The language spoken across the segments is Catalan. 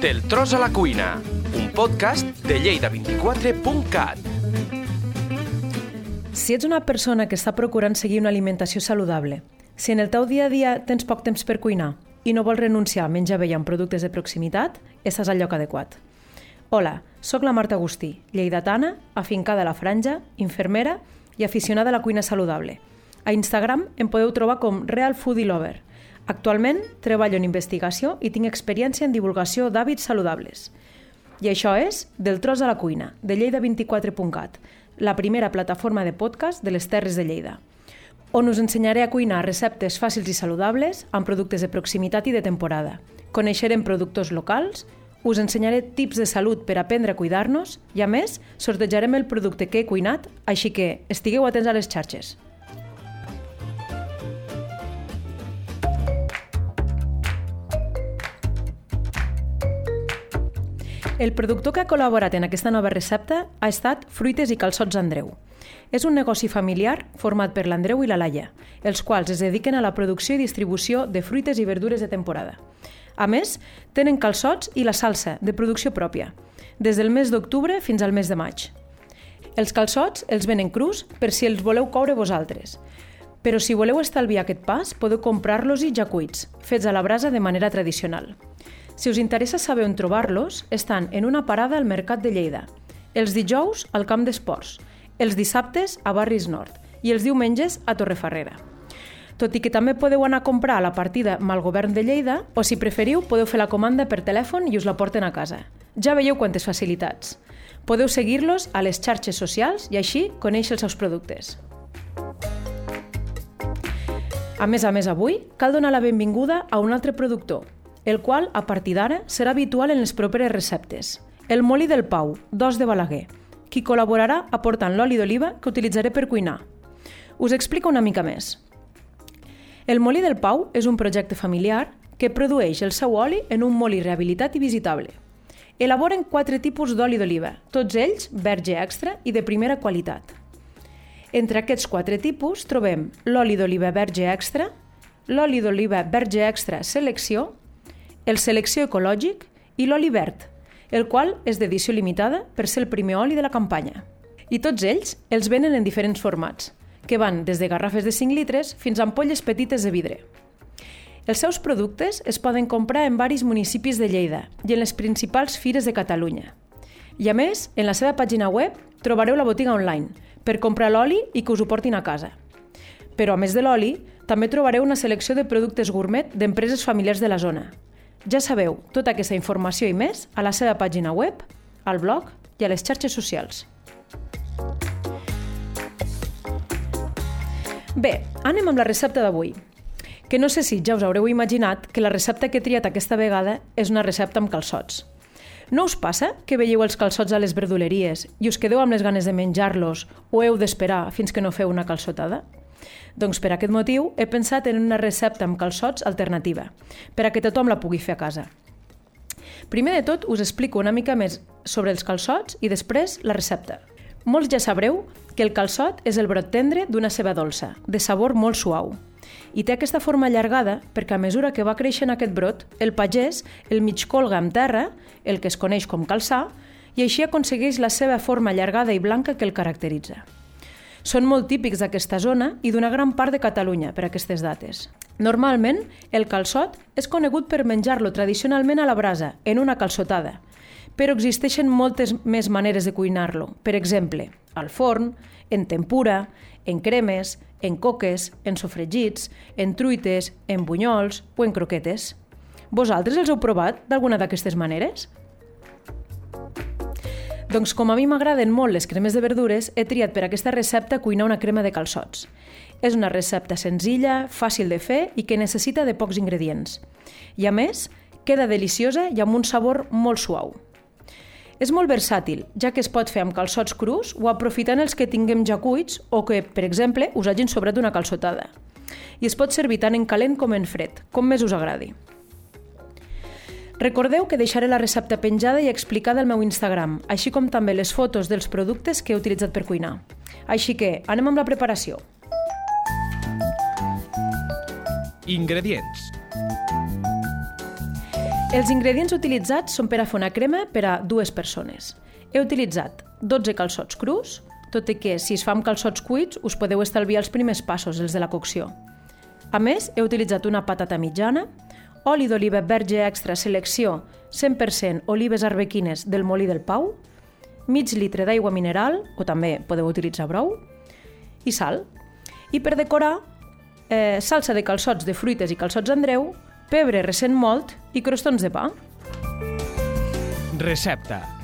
Del tros a la cuina, un podcast de lleida24.cat. Si ets una persona que està procurant seguir una alimentació saludable, si en el teu dia a dia tens poc temps per cuinar i no vols renunciar a menjar bé amb productes de proximitat, estàs al lloc adequat. Hola, sóc la Marta Agustí, lleidatana, afincada a la franja, infermera i aficionada a la cuina saludable. A Instagram em podeu trobar com Real Foodie Lover. Actualment treballo en investigació i tinc experiència en divulgació d'hàbits saludables. I això és Del tros a la cuina, de lleida24.cat, la primera plataforma de podcast de les Terres de Lleida, on us ensenyaré a cuinar receptes fàcils i saludables amb productes de proximitat i de temporada. Coneixerem productors locals, us ensenyaré tips de salut per aprendre a cuidar-nos i, a més, sortejarem el producte que he cuinat, així que estigueu atents a les xarxes. El productor que ha col·laborat en aquesta nova recepta ha estat Fruites i Calçots Andreu. És un negoci familiar format per l'Andreu i la Laia, els quals es dediquen a la producció i distribució de fruites i verdures de temporada. A més, tenen calçots i la salsa, de producció pròpia, des del mes d'octubre fins al mes de maig. Els calçots els venen crus per si els voleu coure vosaltres. Però si voleu estalviar aquest pas, podeu comprar-los i ja cuits, fets a la brasa de manera tradicional. Si us interessa saber on trobar-los, estan en una parada al Mercat de Lleida, els dijous al Camp d'Esports, els dissabtes a Barris Nord i els diumenges a Torrefarrera. Tot i que també podeu anar a comprar a la partida Malgovern de Lleida o, si preferiu, podeu fer la comanda per telèfon i us la porten a casa. Ja veieu quantes facilitats. Podeu seguir-los a les xarxes socials i així conèixer els seus productes. A més a més, avui cal donar la benvinguda a un altre productor, el qual, a partir d'ara, serà habitual en les properes receptes. El moli del Pau, d'os de Balaguer, qui col·laborarà aportant l'oli d'oliva que utilitzaré per cuinar. Us explico una mica més. El Molí del Pau és un projecte familiar que produeix el seu oli en un molí rehabilitat i visitable. Elaboren quatre tipus d'oli d'oliva, tots ells verge extra i de primera qualitat. Entre aquests quatre tipus trobem l'oli d'oliva verge extra, l'oli d'oliva verge extra selecció, el selecció ecològic i l'oli verd, el qual és d'edició limitada per ser el primer oli de la campanya. I tots ells els venen en diferents formats, que van des de garrafes de 5 litres fins a ampolles petites de vidre. Els seus productes es poden comprar en varis municipis de Lleida i en les principals fires de Catalunya. I a més, en la seva pàgina web trobareu la botiga online per comprar l'oli i que us ho portin a casa. Però a més de l'oli, també trobareu una selecció de productes gourmet d'empreses familiars de la zona. Ja sabeu, tota aquesta informació i més a la seva pàgina web, al blog i a les xarxes socials. Bé, anem amb la recepta d'avui. Que no sé si ja us haureu imaginat que la recepta que he triat aquesta vegada és una recepta amb calçots. No us passa que veieu els calçots a les verduleries i us quedeu amb les ganes de menjar-los o heu d'esperar fins que no feu una calçotada? Doncs per aquest motiu he pensat en una recepta amb calçots alternativa, per a que tothom la pugui fer a casa. Primer de tot us explico una mica més sobre els calçots i després la recepta. Molts ja sabreu que el calçot és el brot tendre d'una ceba dolça, de sabor molt suau. I té aquesta forma allargada perquè a mesura que va creixent aquest brot, el pagès el mig colga amb terra, el que es coneix com calçar, i així aconsegueix la seva forma allargada i blanca que el caracteritza. Són molt típics d'aquesta zona i d'una gran part de Catalunya per aquestes dates. Normalment, el calçot és conegut per menjar-lo tradicionalment a la brasa, en una calçotada, però existeixen moltes més maneres de cuinar-lo. Per exemple, al forn, en tempura, en cremes, en coques, en sofregits, en truites, en bunyols o en croquetes. Vosaltres els heu provat d'alguna d'aquestes maneres? Doncs com a mi m'agraden molt les cremes de verdures, he triat per aquesta recepta cuinar una crema de calçots. És una recepta senzilla, fàcil de fer i que necessita de pocs ingredients. I a més, queda deliciosa i amb un sabor molt suau. És molt versàtil, ja que es pot fer amb calçots crus o aprofitant els que tinguem ja cuits o que, per exemple, us hagin sobrat una calçotada. I es pot servir tant en calent com en fred, com més us agradi. Recordeu que deixaré la recepta penjada i explicada al meu Instagram, així com també les fotos dels productes que he utilitzat per cuinar. Així que anem amb la preparació. Ingredients. Els ingredients utilitzats són per a fer una crema per a dues persones. He utilitzat 12 calçots crus, tot i que si es fa amb calçots cuits us podeu estalviar els primers passos, els de la cocció. A més, he utilitzat una patata mitjana, oli d'oliva verge extra selecció 100% olives arbequines del molí del Pau, mig litre d'aigua mineral, o també podeu utilitzar brou, i sal. I per decorar, eh, salsa de calçots de fruites i calçots Andreu, pebre recent molt i crostons de pa. Recepta.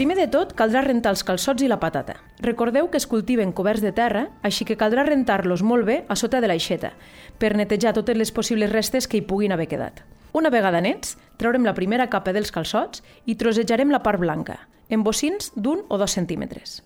Primer de tot, caldrà rentar els calçots i la patata. Recordeu que es cultiven coberts de terra, així que caldrà rentar-los molt bé a sota de l'aixeta, per netejar totes les possibles restes que hi puguin haver quedat. Una vegada nets, traurem la primera capa dels calçots i trossejarem la part blanca, en bocins d'un o dos centímetres.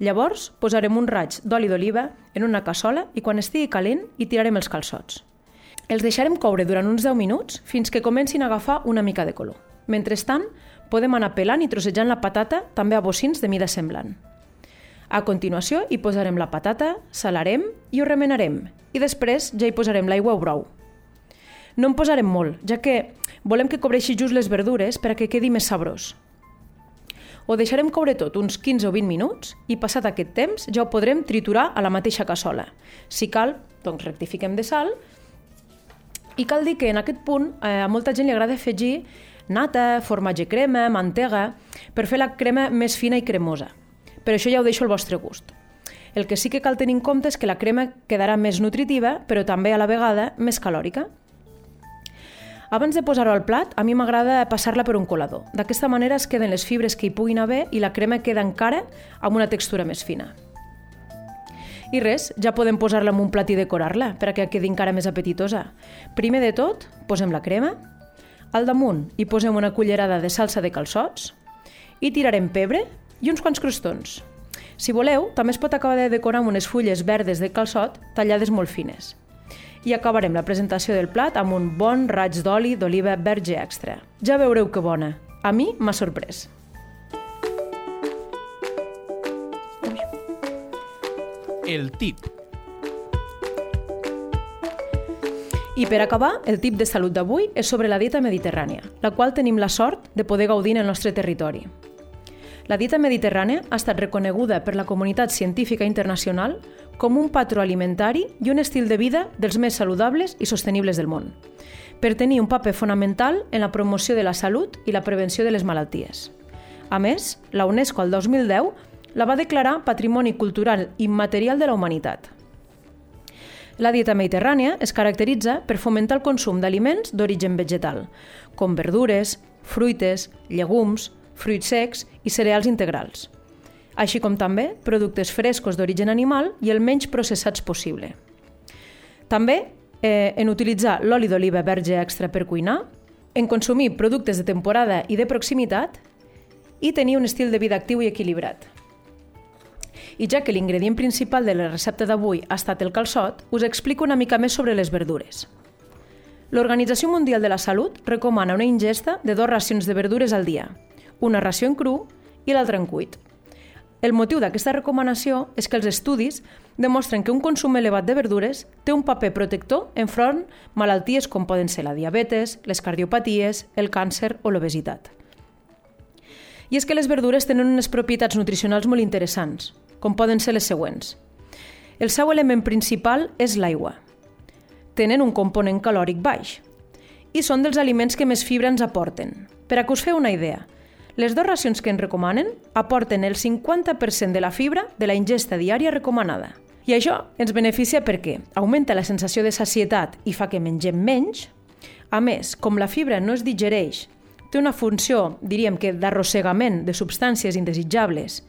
Llavors, posarem un raig d'oli d'oliva en una cassola i quan estigui calent hi tirarem els calçots. Els deixarem coure durant uns 10 minuts fins que comencin a agafar una mica de color. Mentrestant, podem anar pelant i trossejant la patata també a bocins de mida semblant. A continuació hi posarem la patata, salarem i ho remenarem i després ja hi posarem l'aigua o brou. No en posarem molt, ja que volem que cobreixi just les verdures per a que quedi més sabrós. Ho deixarem coure tot uns 15 o 20 minuts i passat aquest temps ja ho podrem triturar a la mateixa cassola. Si cal, doncs rectifiquem de sal i cal dir que en aquest punt eh, a molta gent li agrada afegir nata, formatge crema, mantega, per fer la crema més fina i cremosa. Però això ja ho deixo al vostre gust. El que sí que cal tenir en compte és que la crema quedarà més nutritiva, però també a la vegada més calòrica. Abans de posar-ho al plat, a mi m'agrada passar-la per un colador. D'aquesta manera es queden les fibres que hi puguin haver i la crema queda encara amb una textura més fina. I res, ja podem posar-la en un plat i decorar-la per a que quedi encara més apetitosa. Primer de tot, posem la crema, al damunt hi posem una cullerada de salsa de calçots i tirarem pebre i uns quants crostons. Si voleu, també es pot acabar de decorar amb unes fulles verdes de calçot tallades molt fines. I acabarem la presentació del plat amb un bon raig d'oli d'oliva verge extra. Ja veureu que bona. A mi m'ha sorprès. El tip. I per acabar, el tip de salut d'avui és sobre la dieta mediterrània, la qual tenim la sort de poder gaudir en el nostre territori. La dieta mediterrània ha estat reconeguda per la comunitat científica internacional com un patró alimentari i un estil de vida dels més saludables i sostenibles del món, per tenir un paper fonamental en la promoció de la salut i la prevenció de les malalties. A més, la UNESCO al 2010 la va declarar Patrimoni Cultural Immaterial de la Humanitat. La dieta mediterrània es caracteritza per fomentar el consum d'aliments d'origen vegetal, com verdures, fruites, llegums, fruits secs i cereals integrals, així com també productes frescos d'origen animal i el menys processats possible. També eh, en utilitzar l'oli d'oliva verge extra per cuinar, en consumir productes de temporada i de proximitat i tenir un estil de vida actiu i equilibrat. I ja que l'ingredient principal de la recepta d'avui ha estat el calçot, us explico una mica més sobre les verdures. L'Organització Mundial de la Salut recomana una ingesta de dues racions de verdures al dia, una ració en cru i l'altra en cuit. El motiu d'aquesta recomanació és que els estudis demostren que un consum elevat de verdures té un paper protector enfront malalties com poden ser la diabetes, les cardiopaties, el càncer o l'obesitat. I és que les verdures tenen unes propietats nutricionals molt interessants, com poden ser les següents. El seu element principal és l'aigua. Tenen un component calòric baix i són dels aliments que més fibra ens aporten. Per a que us feu una idea, les dues racions que ens recomanen aporten el 50% de la fibra de la ingesta diària recomanada. I això ens beneficia perquè augmenta la sensació de sacietat i fa que mengem menys. A més, com la fibra no es digereix, té una funció, diríem que d'arrossegament de substàncies indesitjables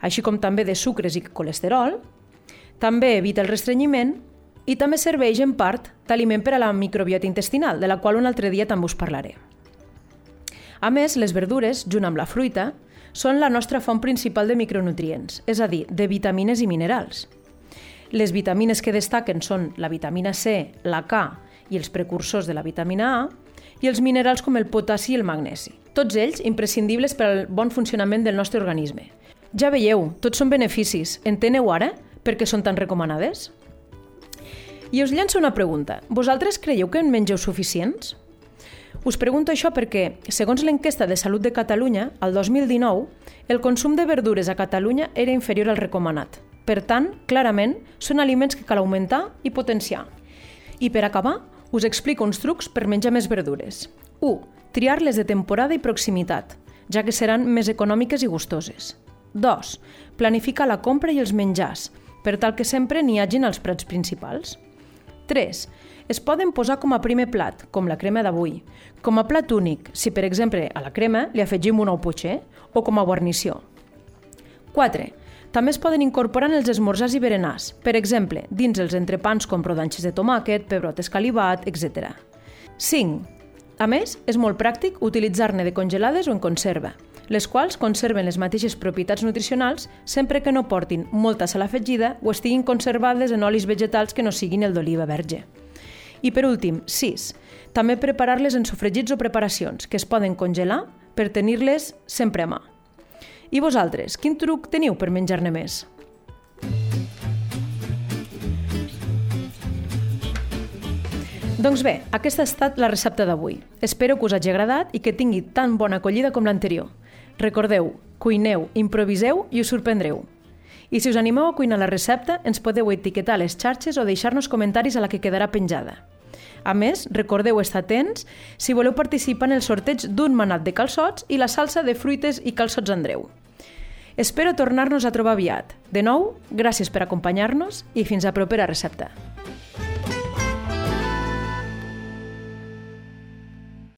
així com també de sucres i colesterol, també evita el restrenyiment i també serveix en part d'aliment per a la microbiota intestinal, de la qual un altre dia també us parlaré. A més, les verdures, junt amb la fruita, són la nostra font principal de micronutrients, és a dir, de vitamines i minerals. Les vitamines que destaquen són la vitamina C, la K i els precursors de la vitamina A, i els minerals com el potassi i el magnesi. Tots ells imprescindibles per al bon funcionament del nostre organisme, ja veieu, tots són beneficis. Enteneu ara per què són tan recomanades? I us llenço una pregunta. Vosaltres creieu que en mengeu suficients? Us pregunto això perquè, segons l'enquesta de Salut de Catalunya, al 2019, el consum de verdures a Catalunya era inferior al recomanat. Per tant, clarament, són aliments que cal augmentar i potenciar. I per acabar, us explico uns trucs per menjar més verdures. 1. Triar-les de temporada i proximitat, ja que seran més econòmiques i gustoses. 2. Planificar la compra i els menjars, per tal que sempre n'hi hagin als prats principals. 3. Es poden posar com a primer plat, com la crema d'avui, com a plat únic, si per exemple a la crema li afegim un ou potxer, o com a guarnició. 4. També es poden incorporar en els esmorzars i berenars, per exemple, dins els entrepans com rodanxes de tomàquet, pebrot escalivat, etc. 5. A més, és molt pràctic utilitzar-ne de congelades o en conserva, les quals conserven les mateixes propietats nutricionals sempre que no portin molta sal afegida o estiguin conservades en olis vegetals que no siguin el d'oliva verge. I per últim, 6. També preparar-les en sofregits o preparacions, que es poden congelar per tenir-les sempre a mà. I vosaltres, quin truc teniu per menjar-ne més? Doncs bé, aquesta ha estat la recepta d'avui. Espero que us hagi agradat i que tingui tan bona acollida com l'anterior. Recordeu, cuineu, improviseu i us sorprendreu. I si us animeu a cuinar la recepta, ens podeu etiquetar les xarxes o deixar-nos comentaris a la que quedarà penjada. A més, recordeu estar atents si voleu participar en el sorteig d'un manat de calçots i la salsa de fruites i calçots Andreu. Espero tornar-nos a trobar aviat. De nou, gràcies per acompanyar-nos i fins a propera recepta.